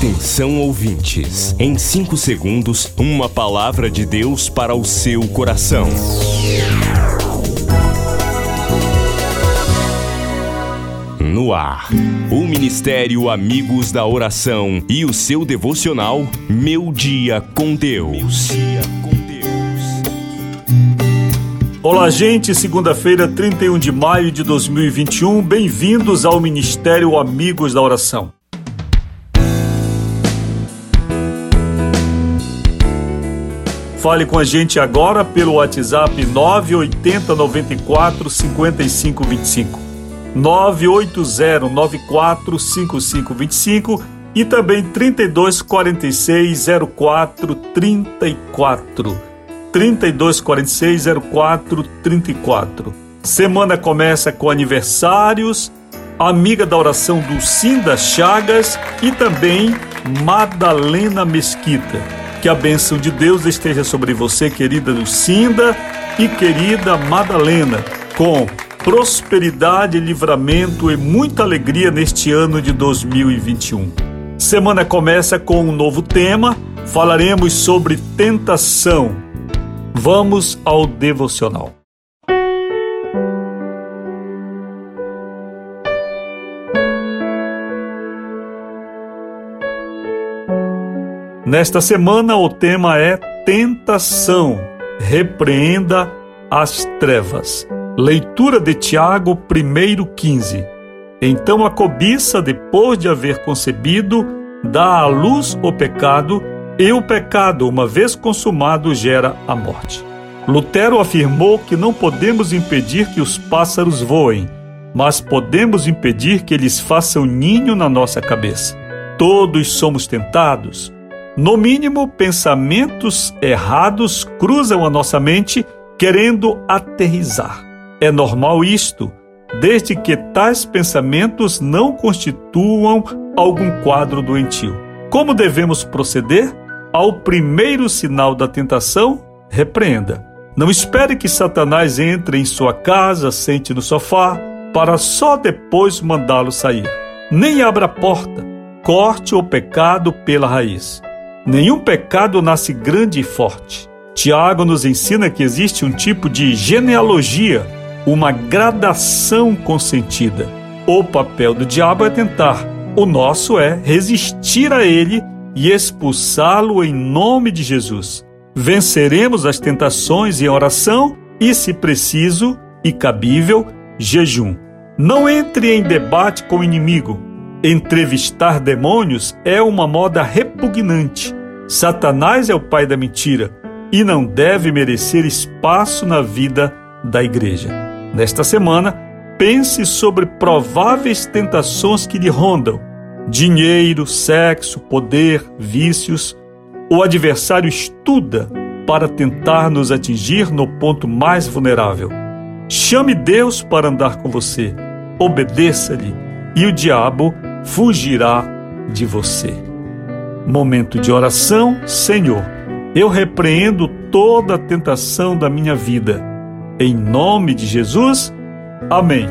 Atenção ouvintes, em 5 segundos, uma palavra de Deus para o seu coração. No ar, o Ministério Amigos da Oração e o seu devocional Meu Dia com Deus. Olá, gente. Segunda-feira, 31 de maio de 2021. Bem-vindos ao Ministério Amigos da Oração. Fale com a gente agora pelo WhatsApp 980 94 55 25. 980 94 55 25 e também 32 46 04 34. 32 46 04 34. Semana começa com aniversários, amiga da oração Dulcinda Chagas e também Madalena Mesquita. Que a bênção de Deus esteja sobre você, querida Lucinda e querida Madalena, com prosperidade, livramento e muita alegria neste ano de 2021. Semana começa com um novo tema, falaremos sobre tentação. Vamos ao devocional. Nesta semana o tema é tentação. Repreenda as trevas. Leitura de Tiago 1:15. Então a cobiça, depois de haver concebido, dá à luz o pecado, e o pecado, uma vez consumado, gera a morte. Lutero afirmou que não podemos impedir que os pássaros voem, mas podemos impedir que eles façam ninho na nossa cabeça. Todos somos tentados no mínimo, pensamentos errados cruzam a nossa mente querendo aterrizar. É normal isto, desde que tais pensamentos não constituam algum quadro doentio. Como devemos proceder? Ao primeiro sinal da tentação, repreenda. Não espere que Satanás entre em sua casa, sente no sofá, para só depois mandá-lo sair. Nem abra a porta. Corte o pecado pela raiz. Nenhum pecado nasce grande e forte. Tiago nos ensina que existe um tipo de genealogia, uma gradação consentida. O papel do diabo é tentar, o nosso é resistir a ele e expulsá-lo em nome de Jesus. Venceremos as tentações em oração e, se preciso e cabível, jejum. Não entre em debate com o inimigo Entrevistar demônios é uma moda repugnante. Satanás é o pai da mentira e não deve merecer espaço na vida da igreja. Nesta semana, pense sobre prováveis tentações que lhe rondam: dinheiro, sexo, poder, vícios. O adversário estuda para tentar nos atingir no ponto mais vulnerável. Chame Deus para andar com você, obedeça-lhe, e o diabo fugirá de você. Momento de oração, Senhor, eu repreendo toda a tentação da minha vida. Em nome de Jesus, amém.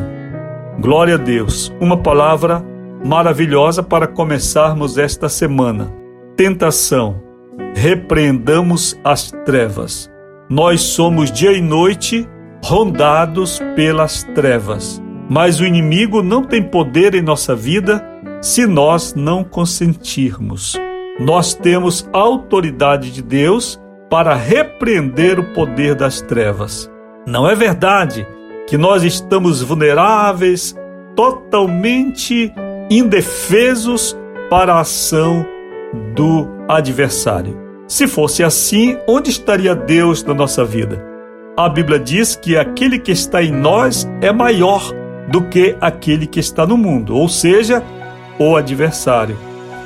Glória a Deus. Uma palavra maravilhosa para começarmos esta semana. Tentação. Repreendamos as trevas. Nós somos dia e noite rondados pelas trevas, mas o inimigo não tem poder em nossa vida se nós não consentirmos. Nós temos autoridade de Deus para repreender o poder das trevas. Não é verdade que nós estamos vulneráveis, totalmente indefesos para a ação do adversário. Se fosse assim, onde estaria Deus na nossa vida? A Bíblia diz que aquele que está em nós é maior do que aquele que está no mundo, ou seja, o adversário.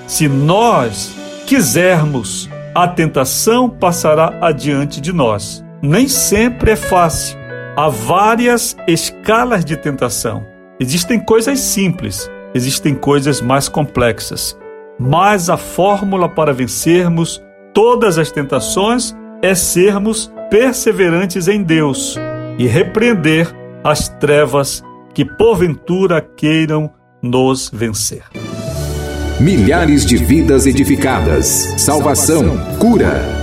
Se nós quisermos, a tentação passará adiante de nós. Nem sempre é fácil. Há várias escalas de tentação. Existem coisas simples, existem coisas mais complexas. Mas a fórmula para vencermos todas as tentações é sermos perseverantes em Deus e repreender as trevas que porventura queiram nos vencer. Milhares de vidas edificadas, salvação, cura.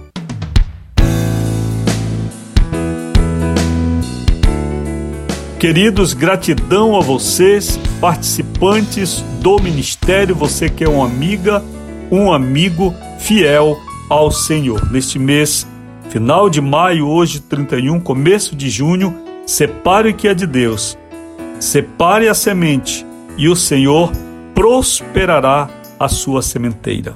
Queridos, gratidão a vocês, participantes do ministério, você que é uma amiga, um amigo fiel ao Senhor. Neste mês, final de maio, hoje 31, começo de junho, separe o que é de Deus. Separe a semente e o Senhor prosperará a sua sementeira.